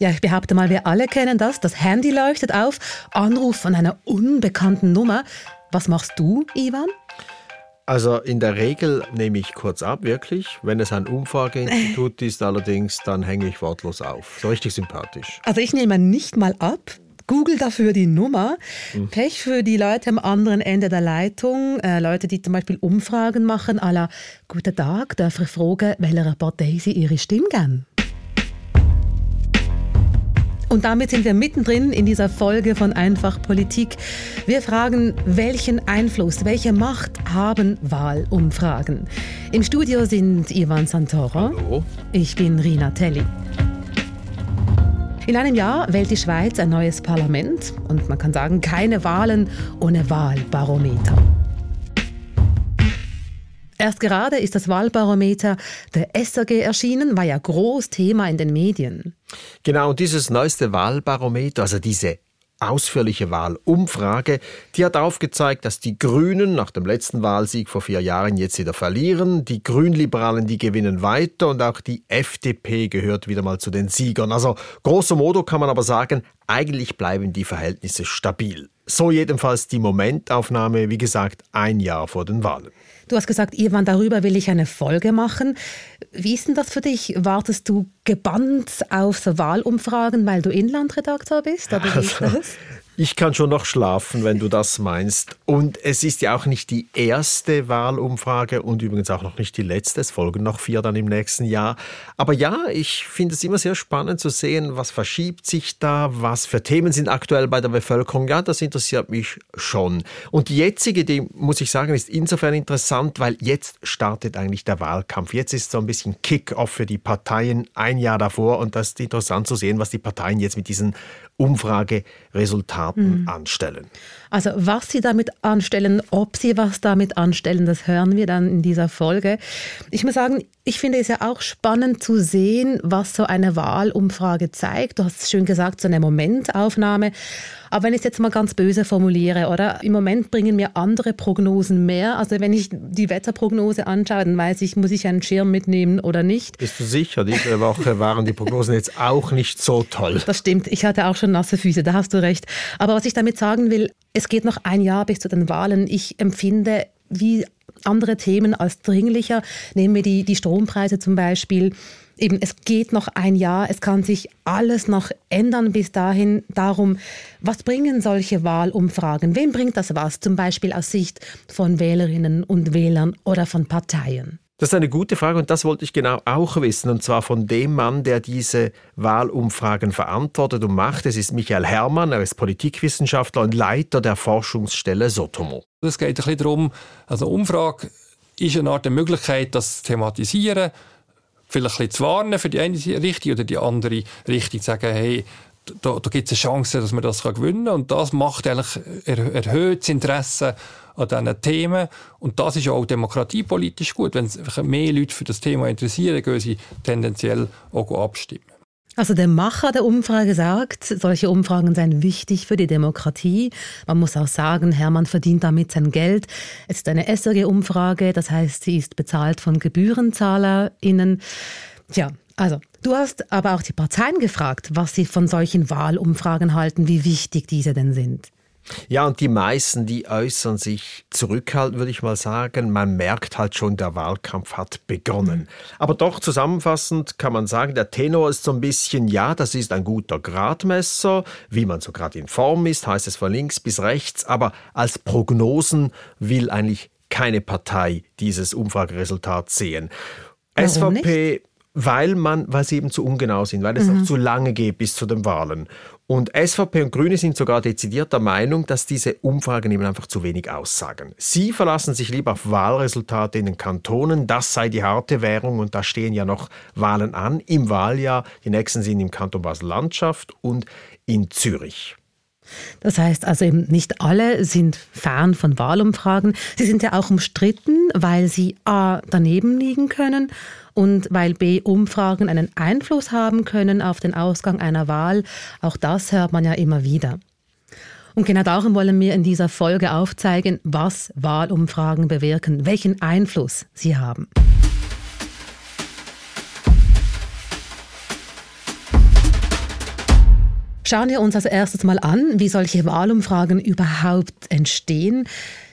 Ja, ich behaupte mal, wir alle kennen das. Das Handy leuchtet auf, Anruf von einer unbekannten Nummer. Was machst du, Ivan? Also in der Regel nehme ich kurz ab, wirklich. Wenn es ein Umfrageinstitut ist allerdings, dann hänge ich wortlos auf. So richtig sympathisch. Also ich nehme nicht mal ab. Google dafür die Nummer. Mhm. Pech für die Leute am anderen Ende der Leitung. Äh, Leute, die zum Beispiel Umfragen machen, à la Guten Tag, darf ich fragen, welcher Partei sie ihre Stimme geben? Und damit sind wir mittendrin in dieser Folge von Einfach Politik. Wir fragen, welchen Einfluss, welche Macht haben Wahlumfragen? Im Studio sind Ivan Santoro. Hallo. Ich bin Rina Telli. In einem Jahr wählt die Schweiz ein neues Parlament und man kann sagen, keine Wahlen ohne Wahlbarometer. Erst gerade ist das Wahlbarometer der SAG erschienen, war ja groß Thema in den Medien. Genau, und dieses neueste Wahlbarometer, also diese ausführliche Wahlumfrage, die hat aufgezeigt, dass die Grünen nach dem letzten Wahlsieg vor vier Jahren jetzt wieder verlieren. Die Grünliberalen, die gewinnen weiter und auch die FDP gehört wieder mal zu den Siegern. Also grosso modo kann man aber sagen, eigentlich bleiben die Verhältnisse stabil. So jedenfalls die Momentaufnahme, wie gesagt, ein Jahr vor den Wahlen. Du hast gesagt, Ivan, darüber will ich eine Folge machen. Wie ist denn das für dich? Wartest du gebannt auf so Wahlumfragen, weil du Inlandredakteur bist? Oder wie ist also, das? Ich kann schon noch schlafen, wenn du das meinst. Und es ist ja auch nicht die erste Wahlumfrage und übrigens auch noch nicht die letzte. Es folgen noch vier dann im nächsten Jahr. Aber ja, ich finde es immer sehr spannend zu sehen, was verschiebt sich da, was für Themen sind aktuell bei der Bevölkerung. Ja, das interessiert mich schon. Und die jetzige, die muss ich sagen, ist insofern interessant, weil jetzt startet eigentlich der Wahlkampf. Jetzt ist so ein bisschen Kick-off für die Parteien ein Jahr davor und das ist interessant zu sehen, was die Parteien jetzt mit diesen Umfrageresultaten mhm. anstellen. Also was Sie damit anstellen, ob Sie was damit anstellen, das hören wir dann in dieser Folge. Ich muss sagen, ich finde es ja auch spannend zu sehen, was so eine Wahlumfrage zeigt. Du hast es schön gesagt, so eine Momentaufnahme. Aber wenn ich es jetzt mal ganz böse formuliere, oder? Im Moment bringen mir andere Prognosen mehr. Also wenn ich die Wetterprognose anschaue, dann weiß ich, muss ich einen Schirm mitnehmen oder nicht. Bist du sicher? Diese Woche waren die Prognosen jetzt auch nicht so toll. Das stimmt. Ich hatte auch schon nasse Füße, da hast du recht. Aber was ich damit sagen will, es geht noch ein Jahr bis zu den Wahlen. Ich empfinde, wie andere Themen als dringlicher. Nehmen wir die, die Strompreise zum Beispiel. Eben, es geht noch ein Jahr, es kann sich alles noch ändern bis dahin. Darum, was bringen solche Wahlumfragen? Wem bringt das was? Zum Beispiel aus Sicht von Wählerinnen und Wählern oder von Parteien? Das ist eine gute Frage und das wollte ich genau auch wissen. Und zwar von dem Mann, der diese Wahlumfragen verantwortet und macht. Es ist Michael Herrmann, er ist Politikwissenschaftler und Leiter der Forschungsstelle Sotomo. Es geht ein bisschen darum, also Umfrage ist eine Art der Möglichkeit, das zu thematisieren, vielleicht ein bisschen zu warnen für die eine Richtung oder die andere Richtung, zu sagen, hey, da, da gibt es eine Chance, dass man das gewinnen kann. Und das macht eigentlich erhöht das Interesse an diesen Themen. Und das ist auch demokratiepolitisch gut. Wenn sich mehr Leute für das Thema interessieren, gehen sie tendenziell auch abstimmen. Also der Macher der Umfrage sagt, solche Umfragen seien wichtig für die Demokratie. Man muss auch sagen, Hermann verdient damit sein Geld. Es ist eine SRG-Umfrage, das heißt, sie ist bezahlt von GebührenzahlerInnen. Tja, also du hast aber auch die Parteien gefragt, was sie von solchen Wahlumfragen halten, wie wichtig diese denn sind. Ja, und die meisten, die äußern sich zurückhaltend, würde ich mal sagen. Man merkt halt schon, der Wahlkampf hat begonnen. Mhm. Aber doch zusammenfassend kann man sagen, der Tenor ist so ein bisschen, ja, das ist ein guter Gradmesser, wie man so gerade in Form ist, heißt es von links bis rechts, aber als Prognosen will eigentlich keine Partei dieses Umfrageresultat sehen. Warum SVP nicht? Weil man, weil sie eben zu ungenau sind, weil es mhm. auch zu lange geht bis zu den Wahlen. Und SVP und Grüne sind sogar dezidiert der Meinung, dass diese Umfragen eben einfach zu wenig aussagen. Sie verlassen sich lieber auf Wahlresultate in den Kantonen. Das sei die harte Währung und da stehen ja noch Wahlen an im Wahljahr. Die nächsten sind im Kanton Basel-Landschaft und in Zürich. Das heißt also eben nicht alle sind Fan von Wahlumfragen. Sie sind ja auch umstritten, weil sie a daneben liegen können und weil B-Umfragen einen Einfluss haben können auf den Ausgang einer Wahl. Auch das hört man ja immer wieder. Und genau darum wollen wir in dieser Folge aufzeigen, was Wahlumfragen bewirken, welchen Einfluss sie haben. Schauen wir uns als erstes mal an, wie solche Wahlumfragen überhaupt entstehen.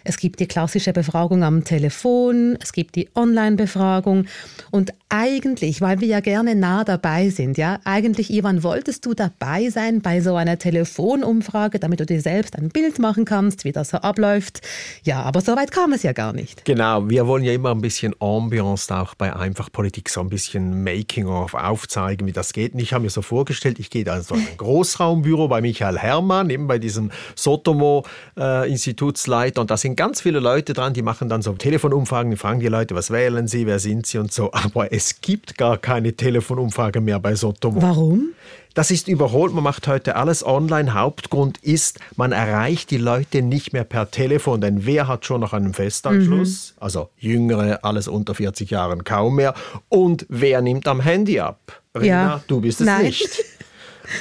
Es gibt die klassische Befragung am Telefon, es gibt die Online-Befragung und eigentlich, weil wir ja gerne nah dabei sind, ja, eigentlich, Ivan, wolltest du dabei sein bei so einer Telefonumfrage, damit du dir selbst ein Bild machen kannst, wie das so abläuft? Ja, aber so weit kam es ja gar nicht. Genau, wir wollen ja immer ein bisschen Ambiance auch bei Einfachpolitik, so ein bisschen Making-of aufzeigen, wie das geht. Und ich habe mir so vorgestellt, ich gehe da in so ein Großraumbüro bei Michael Herrmann, eben bei diesem Sotomo-Institutsleiter, äh, und da sind ganz viele Leute dran, die machen dann so Telefonumfragen, die fragen die Leute, was wählen sie, wer sind sie und so. Aber es gibt gar keine Telefonumfrage mehr bei Sotomo. Warum? Das ist überholt, man macht heute alles online. Hauptgrund ist, man erreicht die Leute nicht mehr per Telefon, denn wer hat schon noch einen Festanschluss? Mhm. Also Jüngere, alles unter 40 Jahren kaum mehr. Und wer nimmt am Handy ab? Rina, ja. du bist es Nein. nicht.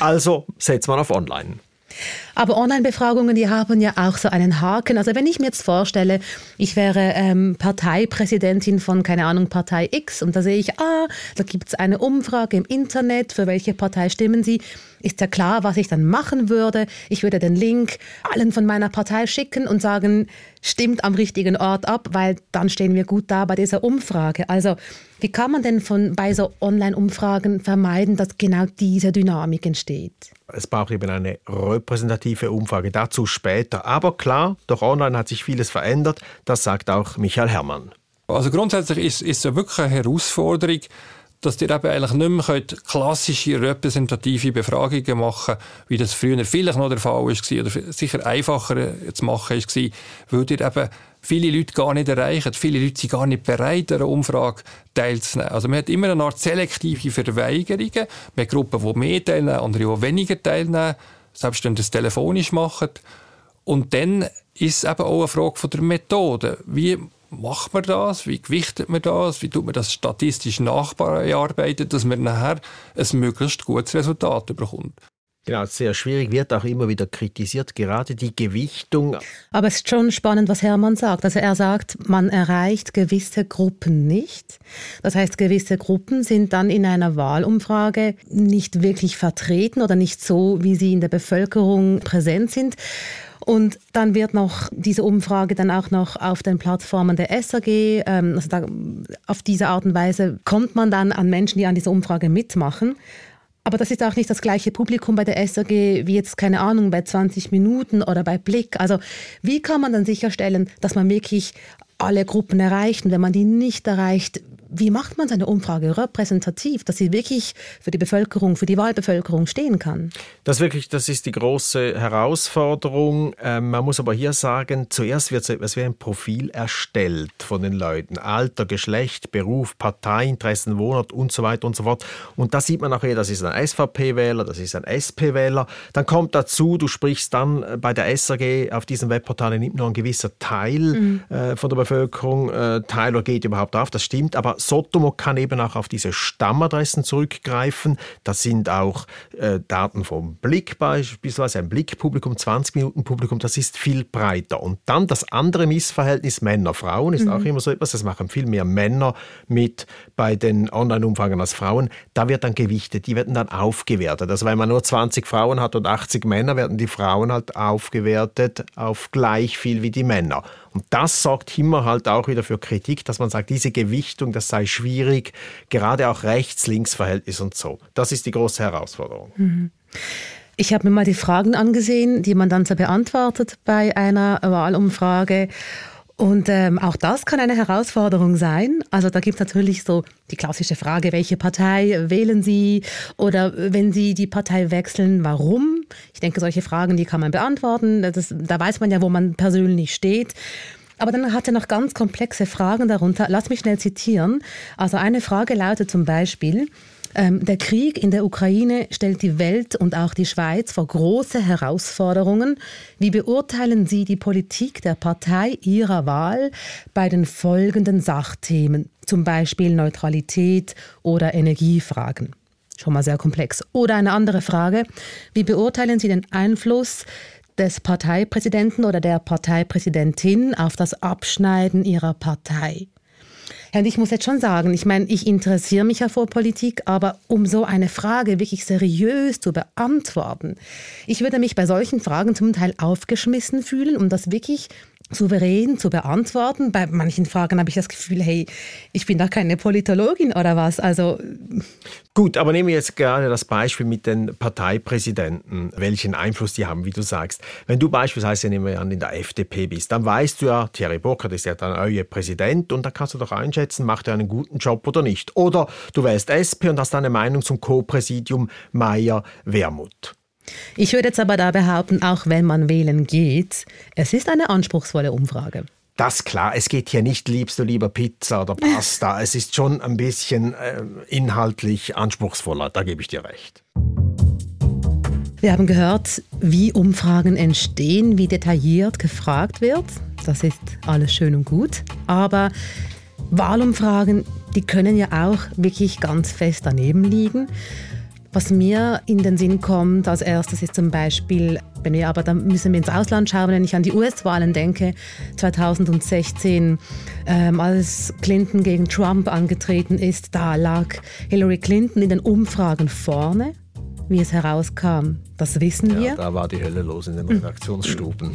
Also setzt man auf online. Aber Online-Befragungen, die haben ja auch so einen Haken. Also wenn ich mir jetzt vorstelle, ich wäre ähm, Parteipräsidentin von, keine Ahnung, Partei X und da sehe ich, ah, da gibt es eine Umfrage im Internet, für welche Partei stimmen Sie, ist ja klar, was ich dann machen würde. Ich würde den Link allen von meiner Partei schicken und sagen, stimmt am richtigen Ort ab, weil dann stehen wir gut da bei dieser Umfrage. Also wie kann man denn von, bei so Online-Umfragen vermeiden, dass genau diese Dynamik entsteht? Es braucht eben eine repräsentative Umfrage, dazu später. Aber klar, durch Online hat sich vieles verändert, das sagt auch Michael Herrmann. Also grundsätzlich ist, ist es wirklich eine Herausforderung, dass ihr eben eigentlich nicht mehr klassische repräsentative Befragungen machen könnt, wie das früher vielleicht noch der Fall war oder sicher einfacher zu machen war, weil ihr eben viele Leute gar nicht erreichen. Viele Leute sind gar nicht bereit, an einer Umfrage teilzunehmen. Also man hat immer eine Art selektive Verweigerungen. Man hat Gruppen, die mehr teilnehmen, andere, die weniger teilnehmen, selbst wenn das telefonisch machen. Und dann ist es eben auch eine Frage von der Methode. Wie macht man das? Wie gewichtet man das? Wie tut man das statistisch nachbearbeiten, dass man nachher ein möglichst gutes Resultat bekommt? Genau, sehr schwierig, wird auch immer wieder kritisiert, gerade die Gewichtung. Aber es ist schon spannend, was Hermann sagt. Also er sagt, man erreicht gewisse Gruppen nicht. Das heißt, gewisse Gruppen sind dann in einer Wahlumfrage nicht wirklich vertreten oder nicht so, wie sie in der Bevölkerung präsent sind. Und dann wird noch diese Umfrage dann auch noch auf den Plattformen der SAG, ähm, also da, auf diese Art und Weise kommt man dann an Menschen, die an dieser Umfrage mitmachen. Aber das ist auch nicht das gleiche Publikum bei der SAG wie jetzt, keine Ahnung, bei 20 Minuten oder bei Blick. Also wie kann man dann sicherstellen, dass man wirklich alle Gruppen erreicht und wenn man die nicht erreicht, wie macht man seine Umfrage repräsentativ, dass sie wirklich für die Bevölkerung, für die Wahlbevölkerung stehen kann? Das wirklich, das ist die große Herausforderung. Ähm, man muss aber hier sagen, zuerst wird so etwas wie ein Profil erstellt von den Leuten. Alter, Geschlecht, Beruf, Parteiinteressen, Wohnort und so weiter und so fort. Und da sieht man auch das ist ein SVP-Wähler, das ist ein SP-Wähler. Dann kommt dazu, du sprichst dann bei der SAG auf diesen Webportalen nimmt nur ein gewisser Teil mhm. äh, von der Bevölkerung äh, teil oder geht überhaupt auf. Das stimmt, aber Sotomo kann eben auch auf diese Stammadressen zurückgreifen. Das sind auch äh, Daten vom Blick beispielsweise, ein Blickpublikum, 20 Minuten Publikum, das ist viel breiter. Und dann das andere Missverhältnis Männer-Frauen ist mhm. auch immer so etwas, das machen viel mehr Männer mit bei den Online-Umfragen als Frauen. Da wird dann gewichtet, die werden dann aufgewertet. Also wenn man nur 20 Frauen hat und 80 Männer, werden die Frauen halt aufgewertet auf gleich viel wie die Männer. Und das sorgt immer halt auch wieder für Kritik, dass man sagt, diese Gewichtung, das sei schwierig, gerade auch Rechts-Links-Verhältnis und so. Das ist die große Herausforderung. Mhm. Ich habe mir mal die Fragen angesehen, die man dann so beantwortet bei einer Wahlumfrage. Und ähm, auch das kann eine Herausforderung sein. Also da gibt es natürlich so die klassische Frage, welche Partei wählen Sie? Oder wenn Sie die Partei wechseln, warum? Ich denke, solche Fragen, die kann man beantworten. Das, da weiß man ja, wo man persönlich steht. Aber dann hat er noch ganz komplexe Fragen darunter. Lass mich schnell zitieren. Also eine Frage lautet zum Beispiel, der Krieg in der Ukraine stellt die Welt und auch die Schweiz vor große Herausforderungen. Wie beurteilen Sie die Politik der Partei Ihrer Wahl bei den folgenden Sachthemen, zum Beispiel Neutralität oder Energiefragen? Schon mal sehr komplex. Oder eine andere Frage. Wie beurteilen Sie den Einfluss des Parteipräsidenten oder der Parteipräsidentin auf das Abschneiden ihrer Partei? Ja, und ich muss jetzt schon sagen, ich meine, ich interessiere mich ja vor Politik, aber um so eine Frage wirklich seriös zu beantworten, ich würde mich bei solchen Fragen zum Teil aufgeschmissen fühlen, um das wirklich souverän zu beantworten. Bei manchen Fragen habe ich das Gefühl, hey, ich bin doch keine Politologin oder was. Also Gut, aber nehmen wir jetzt gerade das Beispiel mit den Parteipräsidenten, welchen Einfluss die haben, wie du sagst. Wenn du beispielsweise, nehmen wir an, in der FDP bist, dann weißt du ja, Thierry Burkhardt ist ja dann euer Präsident und da kannst du doch einschätzen, macht er einen guten Job oder nicht. Oder du wählst SP und hast eine Meinung zum Co-Präsidium Meier-Wermuth. Ich würde jetzt aber da behaupten, auch wenn man wählen geht, es ist eine anspruchsvolle Umfrage. Das klar, es geht hier nicht, liebst du lieber Pizza oder Pasta. es ist schon ein bisschen äh, inhaltlich anspruchsvoller, da gebe ich dir recht. Wir haben gehört, wie Umfragen entstehen, wie detailliert gefragt wird. Das ist alles schön und gut. Aber Wahlumfragen, die können ja auch wirklich ganz fest daneben liegen. Was mir in den Sinn kommt als erstes ist zum Beispiel, wenn wir aber dann müssen wir ins Ausland schauen, wenn ich an die US-Wahlen denke, 2016, ähm, als Clinton gegen Trump angetreten ist, da lag Hillary Clinton in den Umfragen vorne, wie es herauskam. Das wissen ja, wir. Da war die Hölle los in den Redaktionsstuben.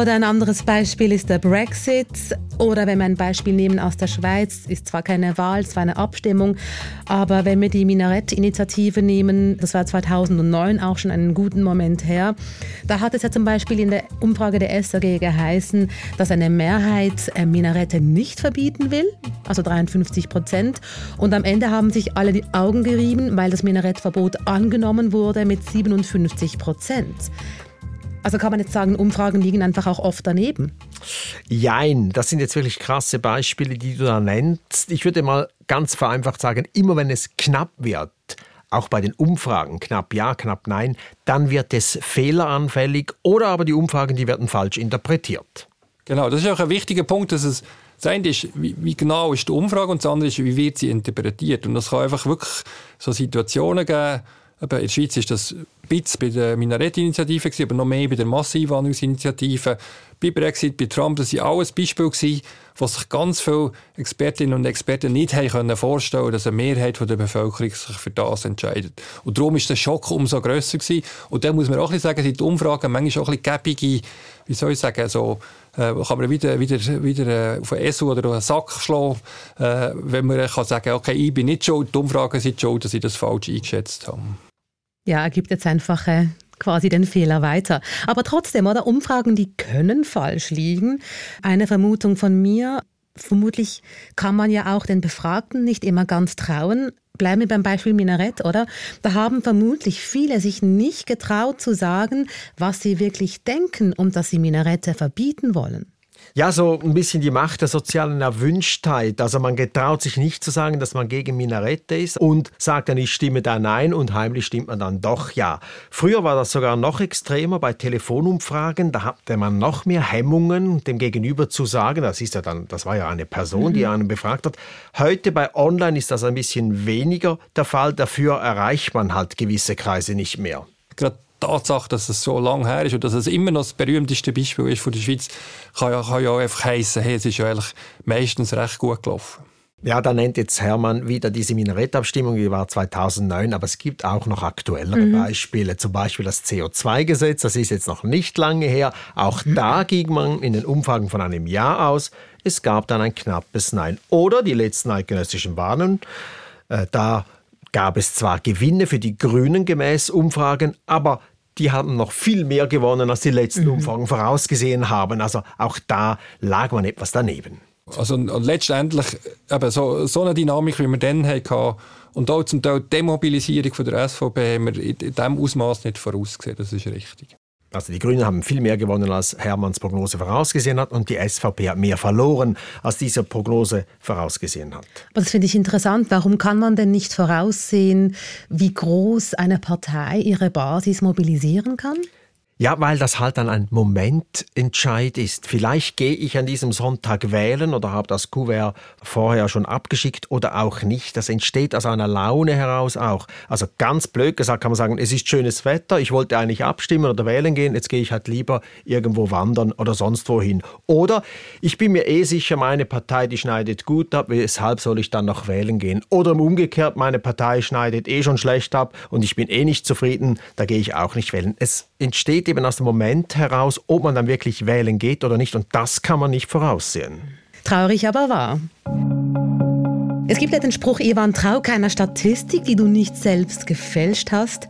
Oder ein anderes Beispiel ist der Brexit. Oder wenn wir ein Beispiel nehmen aus der Schweiz, ist zwar keine Wahl, es war eine Abstimmung, aber wenn wir die Minarett-Initiative nehmen, das war 2009 auch schon einen guten Moment her, da hat es ja zum Beispiel in der Umfrage der SAG geheißen, dass eine Mehrheit äh, Minarette nicht verbieten will, also 53 Prozent. Und am Ende haben sich alle die Augen gerieben, weil das Minarettverbot angenommen wurde mit 7 57 Prozent. Also kann man jetzt sagen, Umfragen liegen einfach auch oft daneben. Jein, das sind jetzt wirklich krasse Beispiele, die du da nennst. Ich würde mal ganz vereinfacht sagen, immer wenn es knapp wird, auch bei den Umfragen, knapp ja, knapp nein, dann wird es fehleranfällig oder aber die Umfragen, die werden falsch interpretiert. Genau, das ist auch ein wichtiger Punkt, dass es das eine ist, wie, wie, genau ist die Umfrage und das andere ist, wie wird sie interpretiert. Und das kann einfach wirklich so Situationen geben, in der Schweiz ist das ein bisschen bei der Minarett-Initiative, aber noch mehr bei der Masseinwanderungsinitiative. Bei Brexit, bei Trump, das waren alles Beispiele, gewesen, wo sich ganz viele Expertinnen und Experten nicht haben vorstellen können, dass eine Mehrheit der Bevölkerung sich für das entscheidet. Und darum ist der Schock umso grösser gewesen. Und da muss man auch ein sagen, sind die Umfragen manchmal auch ein bisschen gäbige, wie soll ich sagen, so, äh, kann man wieder, wieder, wieder äh, auf einen Esu oder einen Sack schlagen, äh, wenn man kann sagen okay, ich bin nicht schuld, die Umfragen sind schuld, dass ich das falsch eingeschätzt habe. Ja, er gibt jetzt einfach äh, quasi den Fehler weiter. Aber trotzdem, oder? Umfragen, die können falsch liegen. Eine Vermutung von mir, vermutlich kann man ja auch den Befragten nicht immer ganz trauen. Bleiben wir beim Beispiel Minarett, oder? Da haben vermutlich viele sich nicht getraut zu sagen, was sie wirklich denken und dass sie Minarette verbieten wollen. Ja, so ein bisschen die Macht der sozialen Erwünschtheit. Also man getraut sich nicht zu sagen, dass man gegen Minarette ist und sagt dann, ich stimme da nein und heimlich stimmt man dann doch ja. Früher war das sogar noch extremer bei Telefonumfragen. Da hatte man noch mehr Hemmungen, dem Gegenüber zu sagen, das ist ja dann, das war ja eine Person, die mhm. einen befragt hat. Heute bei Online ist das ein bisschen weniger der Fall. Dafür erreicht man halt gewisse Kreise nicht mehr. Gerade Tatsache, dass es so lange her ist und dass es immer noch das berühmteste Beispiel ist von der Schweiz, kann ja, kann ja einfach heissen, hey, es ist ja eigentlich meistens recht gut gelaufen. Ja, da nennt jetzt Hermann wieder diese Minarettabstimmung, die war 2009, aber es gibt auch noch aktuellere mhm. Beispiele, zum Beispiel das CO2-Gesetz, das ist jetzt noch nicht lange her. Auch mhm. da ging man in den Umfragen von einem Jahr aus. Es gab dann ein knappes Nein. Oder die letzten eidgenössischen Wahlen, äh, da gab es zwar Gewinne für die Grünen gemäß Umfragen, aber die haben noch viel mehr gewonnen, als die letzten mhm. Umfragen vorausgesehen haben. Also auch da lag man etwas daneben. Also und letztendlich eben so, so eine Dynamik, wie wir dann hatten, und auch zum Teil die Demobilisierung von der SVP haben wir in diesem Ausmaß nicht vorausgesehen. Das ist richtig. Also die Grünen haben viel mehr gewonnen, als Hermanns Prognose vorausgesehen hat und die SVP hat mehr verloren, als diese Prognose vorausgesehen hat. das finde ich interessant. Warum kann man denn nicht voraussehen, wie groß eine Partei ihre Basis mobilisieren kann? Ja, weil das halt dann ein Momententscheid ist. Vielleicht gehe ich an diesem Sonntag wählen oder habe das Kuvert vorher schon abgeschickt oder auch nicht. Das entsteht aus einer Laune heraus auch. Also ganz blöd gesagt kann man sagen, es ist schönes Wetter, ich wollte eigentlich abstimmen oder wählen gehen, jetzt gehe ich halt lieber irgendwo wandern oder sonst wohin. Oder ich bin mir eh sicher, meine Partei, die schneidet gut ab, weshalb soll ich dann noch wählen gehen? Oder umgekehrt, meine Partei schneidet eh schon schlecht ab und ich bin eh nicht zufrieden, da gehe ich auch nicht wählen. Es entsteht eben aus dem Moment heraus, ob man dann wirklich wählen geht oder nicht. Und das kann man nicht voraussehen. Traurig, aber wahr. Es gibt ja den Spruch, Ivan, trau keiner Statistik, die du nicht selbst gefälscht hast.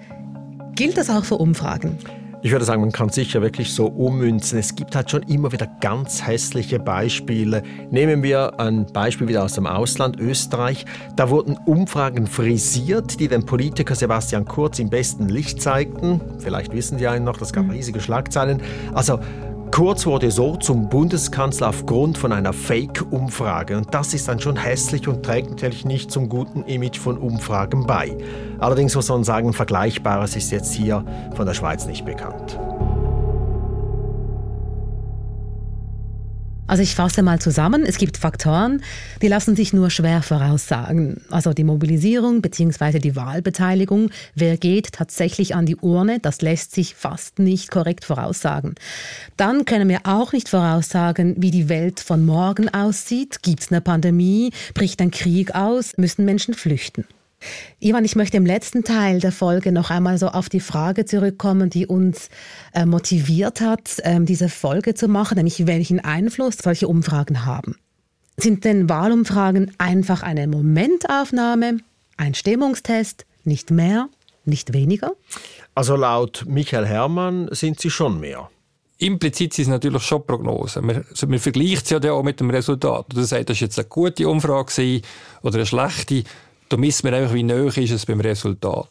Gilt das auch für Umfragen? Ich würde sagen, man kann sicher wirklich so ummünzen. Es gibt halt schon immer wieder ganz hässliche Beispiele. Nehmen wir ein Beispiel wieder aus dem Ausland, Österreich. Da wurden Umfragen frisiert, die den Politiker Sebastian Kurz im besten Licht zeigten. Vielleicht wissen Sie einen noch, das gab mhm. riesige Schlagzeilen. Also Kurz wurde so zum Bundeskanzler aufgrund von einer Fake-Umfrage. Und das ist dann schon hässlich und trägt natürlich nicht zum guten Image von Umfragen bei. Allerdings muss man sagen, Vergleichbares ist jetzt hier von der Schweiz nicht bekannt. Also ich fasse mal zusammen, es gibt Faktoren, die lassen sich nur schwer voraussagen. Also die Mobilisierung bzw. die Wahlbeteiligung, wer geht tatsächlich an die Urne, das lässt sich fast nicht korrekt voraussagen. Dann können wir auch nicht voraussagen, wie die Welt von morgen aussieht. Gibt es eine Pandemie? Bricht ein Krieg aus? Müssen Menschen flüchten? Ivan, ich möchte im letzten Teil der Folge noch einmal so auf die Frage zurückkommen, die uns äh, motiviert hat, äh, diese Folge zu machen, nämlich welchen Einfluss solche Umfragen haben. Sind denn Wahlumfragen einfach eine Momentaufnahme, ein Stimmungstest, nicht mehr, nicht weniger? Also laut Michael Herrmann sind sie schon mehr. Implizit sind es natürlich schon Prognosen. Man, also man vergleicht es ja auch mit dem Resultat. Du sagst, das war jetzt eine gute Umfrage oder eine schlechte. Da misst man einfach, wie nahe ist es beim Resultat.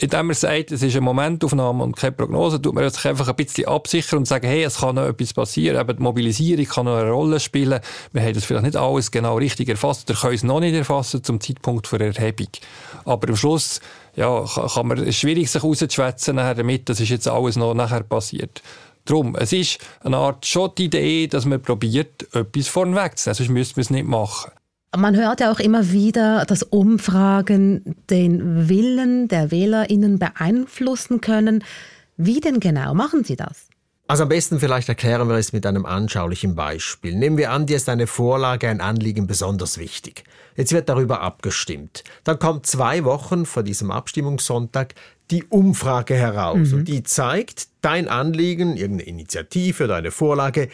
Indem man sagt, es ist eine Momentaufnahme und keine Prognose, tut man sich einfach ein bisschen absichern und sagen, hey, es kann noch etwas passieren. Eben die Mobilisierung kann noch eine Rolle spielen. Wir haben das vielleicht nicht alles genau richtig erfasst oder können es noch nicht erfassen zum Zeitpunkt der Erhebung. Aber am Schluss ja, kann man, es ist schwierig, sich rauszuschwätzen damit, das ist jetzt alles noch nachher passiert. Darum, es ist eine Art schon die Idee, dass man probiert, etwas vornwegzunehmen. Sonst müsste man es nicht machen. Man hört ja auch immer wieder, dass Umfragen den Willen der WählerInnen beeinflussen können. Wie denn genau machen Sie das? Also am besten vielleicht erklären wir es mit einem anschaulichen Beispiel. Nehmen wir an, dir ist eine Vorlage, ein Anliegen besonders wichtig. Jetzt wird darüber abgestimmt. Dann kommt zwei Wochen vor diesem Abstimmungssonntag die Umfrage heraus. Mhm. Und die zeigt, dein Anliegen, irgendeine Initiative oder eine Vorlage,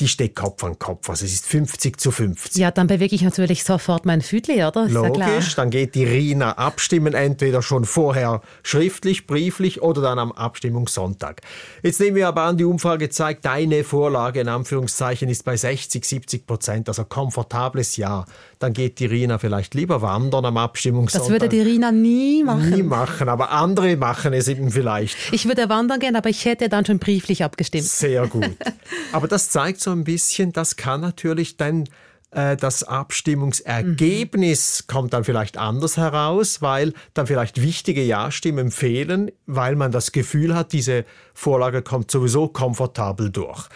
die steht Kopf an Kopf. Also es ist 50 zu 50. Ja, dann bewege ich natürlich sofort mein Füdli, oder? Ist Logisch, ja dann geht die Rina abstimmen, entweder schon vorher schriftlich, brieflich oder dann am Abstimmungssonntag. Jetzt nehmen wir aber an, die Umfrage zeigt, deine Vorlage in Anführungszeichen ist bei 60, 70 Prozent, also komfortables Ja. Dann geht die Rina vielleicht lieber wandern am Abstimmungssonntag. Das würde die Rina nie machen. Nie machen, aber andere machen es eben vielleicht. Ich würde wandern gehen, aber ich hätte dann schon brieflich abgestimmt. Sehr gut. Aber das zeigt so ein bisschen, das kann natürlich dann äh, das Abstimmungsergebnis mhm. kommt dann vielleicht anders heraus, weil dann vielleicht wichtige Ja-Stimmen fehlen, weil man das Gefühl hat, diese Vorlage kommt sowieso komfortabel durch.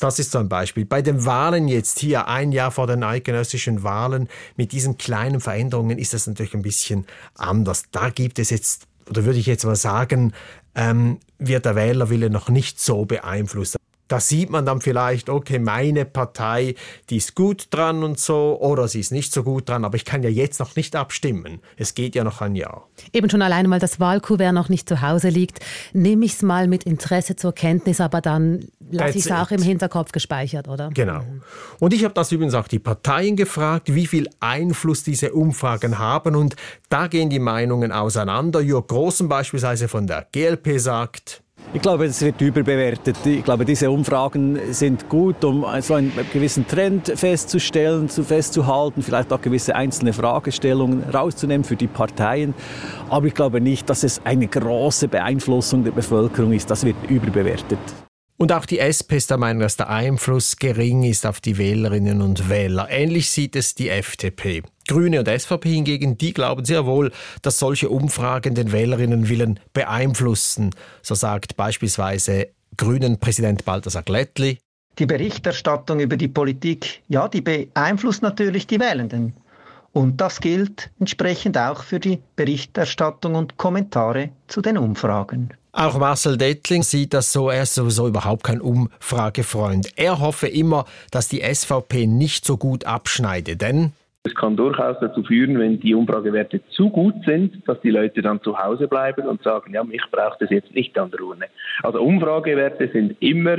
Das ist so ein Beispiel. Bei den Wahlen jetzt hier, ein Jahr vor den eidgenössischen Wahlen, mit diesen kleinen Veränderungen ist das natürlich ein bisschen anders. Da gibt es jetzt, oder würde ich jetzt mal sagen, ähm, wird der Wählerwille noch nicht so beeinflusst da sieht man dann vielleicht, okay, meine Partei, die ist gut dran und so, oder sie ist nicht so gut dran, aber ich kann ja jetzt noch nicht abstimmen. Es geht ja noch ein Jahr. Eben schon alleine, weil das Wahlkuvert noch nicht zu Hause liegt, nehme ich es mal mit Interesse zur Kenntnis, aber dann lasse ich es auch im Hinterkopf gespeichert, oder? Genau. Und ich habe das übrigens auch die Parteien gefragt, wie viel Einfluss diese Umfragen haben und da gehen die Meinungen auseinander. Jörg Großen beispielsweise von der GLP sagt, ich glaube, es wird überbewertet. Ich glaube, diese Umfragen sind gut, um so einen gewissen Trend festzustellen, festzuhalten, vielleicht auch gewisse einzelne Fragestellungen rauszunehmen für die Parteien. Aber ich glaube nicht, dass es eine große Beeinflussung der Bevölkerung ist. Das wird überbewertet. Und auch die SP ist der Meinung, dass der Einfluss gering ist auf die Wählerinnen und Wähler. Ähnlich sieht es die FDP. Grüne und SVP hingegen, die glauben sehr wohl, dass solche Umfragen den Wählerinnenwillen beeinflussen. So sagt beispielsweise Grünen-Präsident Balthasar Glättli. Die Berichterstattung über die Politik, ja, die beeinflusst natürlich die Wählenden. Und das gilt entsprechend auch für die Berichterstattung und Kommentare zu den Umfragen. Auch Marcel Dettling sieht das so, er ist sowieso überhaupt kein Umfragefreund. Er hoffe immer, dass die SVP nicht so gut abschneide, denn es kann durchaus dazu führen, wenn die Umfragewerte zu gut sind, dass die Leute dann zu Hause bleiben und sagen, ja, mich braucht es jetzt nicht an der Urne. Also Umfragewerte sind immer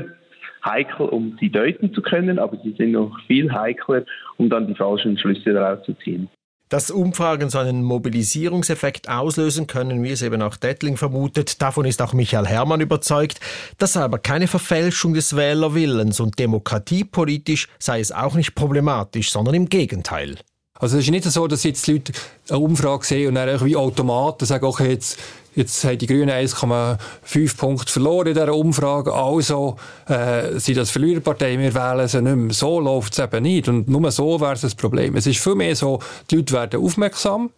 heikel, um sie deuten zu können, aber sie sind noch viel heikler, um dann die falschen Schlüsse daraus zu ziehen. Dass Umfragen so einen Mobilisierungseffekt auslösen können, wie es eben auch Dettling vermutet, davon ist auch Michael Herrmann überzeugt. Das sei aber keine Verfälschung des Wählerwillens und demokratiepolitisch sei es auch nicht problematisch, sondern im Gegenteil. Also es ist nicht so, dass jetzt die Leute eine Umfrage sehen und dann irgendwie Automaten sagen, okay, jetzt, jetzt haben die Grünen 1,5 Punkte verloren in dieser Umfrage, also äh, sind das Verliererpartei, wir wählen sie nicht mehr. So läuft es eben nicht und nur so wäre es ein Problem. Es ist viel mehr so, die Leute werden aufmerksam,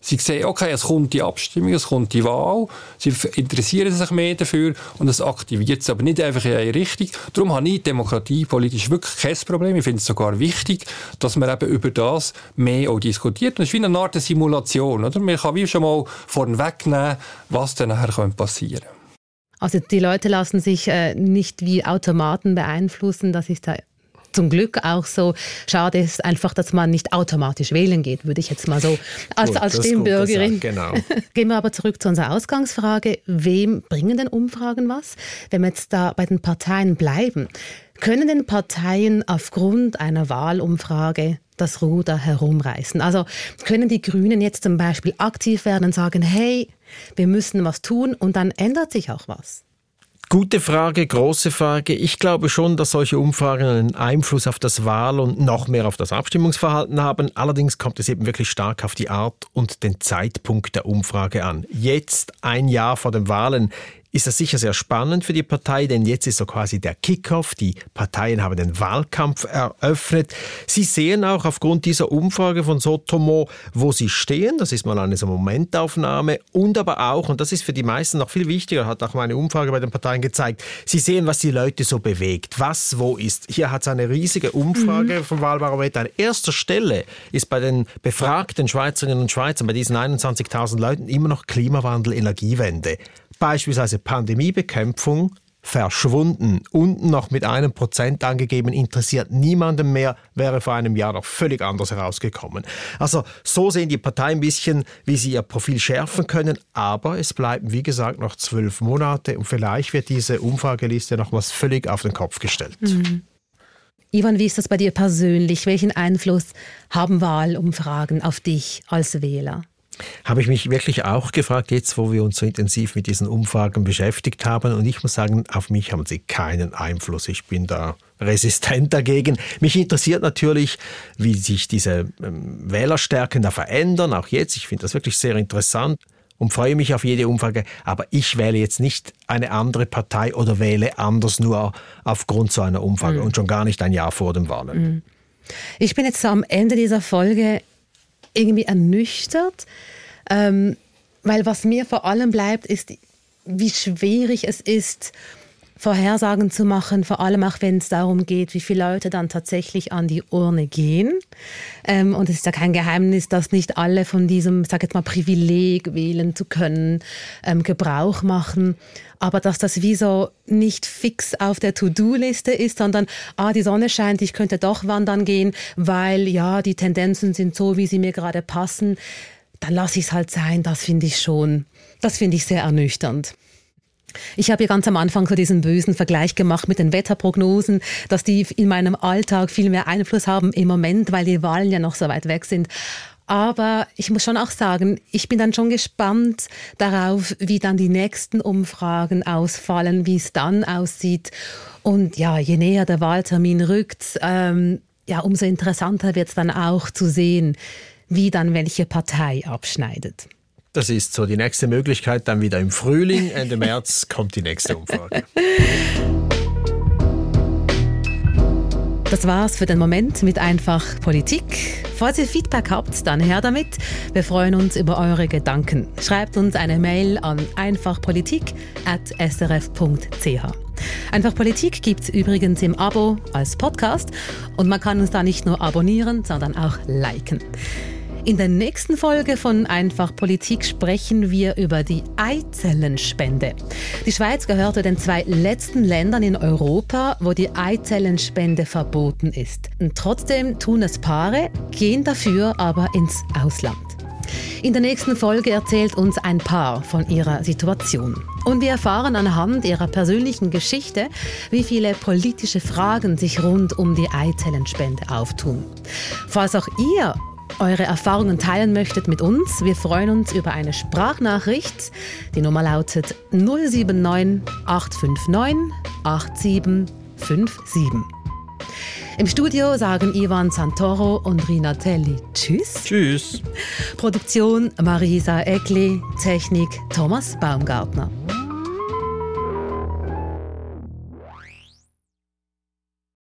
Sie sehen, okay, es kommt die Abstimmung, es kommt die Wahl, sie interessieren sich mehr dafür und es aktiviert es aber nicht einfach in eine Richtung. Darum habe ich Demokratie politisch wirklich kein Problem. Ich finde es sogar wichtig, dass man eben über das mehr auch diskutiert. Und es ist wie eine Art Simulation. Oder? Man kann wie schon mal vorwegnehmen, was dann nachher passieren könnte. Also die Leute lassen sich äh, nicht wie Automaten beeinflussen, das ist da zum Glück auch so. Schade ist einfach, dass man nicht automatisch wählen geht, würde ich jetzt mal so als, gut, als Stimmbürgerin. Genau. Gehen wir aber zurück zu unserer Ausgangsfrage. Wem bringen denn Umfragen was? Wenn wir jetzt da bei den Parteien bleiben, können denn Parteien aufgrund einer Wahlumfrage das Ruder herumreißen? Also können die Grünen jetzt zum Beispiel aktiv werden und sagen, hey, wir müssen was tun und dann ändert sich auch was? Gute Frage, große Frage. Ich glaube schon, dass solche Umfragen einen Einfluss auf das Wahl- und noch mehr auf das Abstimmungsverhalten haben. Allerdings kommt es eben wirklich stark auf die Art und den Zeitpunkt der Umfrage an. Jetzt, ein Jahr vor den Wahlen, ist das sicher sehr spannend für die Partei, denn jetzt ist so quasi der Kickoff. Die Parteien haben den Wahlkampf eröffnet. Sie sehen auch aufgrund dieser Umfrage von Sotomo, wo sie stehen. Das ist mal eine so Momentaufnahme. Und aber auch, und das ist für die meisten noch viel wichtiger, hat auch meine Umfrage bei den Parteien gezeigt, sie sehen, was die Leute so bewegt. Was wo ist. Hier hat es eine riesige Umfrage mhm. vom Wahlbarometer. An erster Stelle ist bei den befragten Schweizerinnen und Schweizern, bei diesen 21.000 Leuten, immer noch Klimawandel, Energiewende beispielsweise Pandemiebekämpfung verschwunden. Unten noch mit einem Prozent angegeben, interessiert niemandem mehr, wäre vor einem Jahr noch völlig anders herausgekommen. Also so sehen die Parteien ein bisschen, wie sie ihr Profil schärfen können, aber es bleiben, wie gesagt, noch zwölf Monate und vielleicht wird diese Umfrageliste noch was völlig auf den Kopf gestellt. Mhm. Ivan, wie ist das bei dir persönlich? Welchen Einfluss haben Wahlumfragen auf dich als Wähler? Habe ich mich wirklich auch gefragt, jetzt wo wir uns so intensiv mit diesen Umfragen beschäftigt haben. Und ich muss sagen, auf mich haben sie keinen Einfluss. Ich bin da resistent dagegen. Mich interessiert natürlich, wie sich diese ähm, Wählerstärken da verändern, auch jetzt. Ich finde das wirklich sehr interessant und freue mich auf jede Umfrage. Aber ich wähle jetzt nicht eine andere Partei oder wähle anders nur aufgrund so einer Umfrage mhm. und schon gar nicht ein Jahr vor den Wahlen. Mhm. Ich bin jetzt am Ende dieser Folge irgendwie ernüchtert, ähm, weil was mir vor allem bleibt, ist, wie schwierig es ist, Vorhersagen zu machen, vor allem auch wenn es darum geht, wie viele Leute dann tatsächlich an die Urne gehen. Ähm, und es ist ja kein Geheimnis, dass nicht alle von diesem, sag jetzt mal, Privileg wählen zu können, ähm, Gebrauch machen. Aber dass das wie so nicht fix auf der To-Do-Liste ist, sondern, ah, die Sonne scheint, ich könnte doch wandern gehen, weil ja, die Tendenzen sind so, wie sie mir gerade passen. Dann lasse ich es halt sein. Das finde ich schon, das finde ich sehr ernüchternd. Ich habe ja ganz am Anfang so diesen bösen Vergleich gemacht mit den Wetterprognosen, dass die in meinem Alltag viel mehr Einfluss haben im Moment, weil die Wahlen ja noch so weit weg sind. Aber ich muss schon auch sagen, ich bin dann schon gespannt darauf, wie dann die nächsten Umfragen ausfallen, wie es dann aussieht. Und ja, je näher der Wahltermin rückt, ähm, ja, umso interessanter wird es dann auch zu sehen, wie dann welche Partei abschneidet. Das ist so die nächste Möglichkeit. Dann wieder im Frühling, Ende März kommt die nächste Umfrage. Das war's für den Moment mit Einfach Politik. Falls ihr Feedback habt, dann her damit. Wir freuen uns über eure Gedanken. Schreibt uns eine Mail an einfachpolitik.srf.ch. Einfach Politik gibt es übrigens im Abo als Podcast und man kann uns da nicht nur abonnieren, sondern auch liken. In der nächsten Folge von Einfach Politik sprechen wir über die Eizellenspende. Die Schweiz gehört zu den zwei letzten Ländern in Europa, wo die Eizellenspende verboten ist. Und trotzdem tun es Paare, gehen dafür aber ins Ausland. In der nächsten Folge erzählt uns ein Paar von ihrer Situation. Und wir erfahren anhand ihrer persönlichen Geschichte, wie viele politische Fragen sich rund um die Eizellenspende auftun. Falls auch ihr eure Erfahrungen teilen möchtet mit uns, wir freuen uns über eine Sprachnachricht. Die Nummer lautet 079 859 8757. Im Studio sagen Ivan Santoro und Rina Telli Tschüss. Tschüss. Produktion Marisa Eckli, Technik Thomas Baumgartner.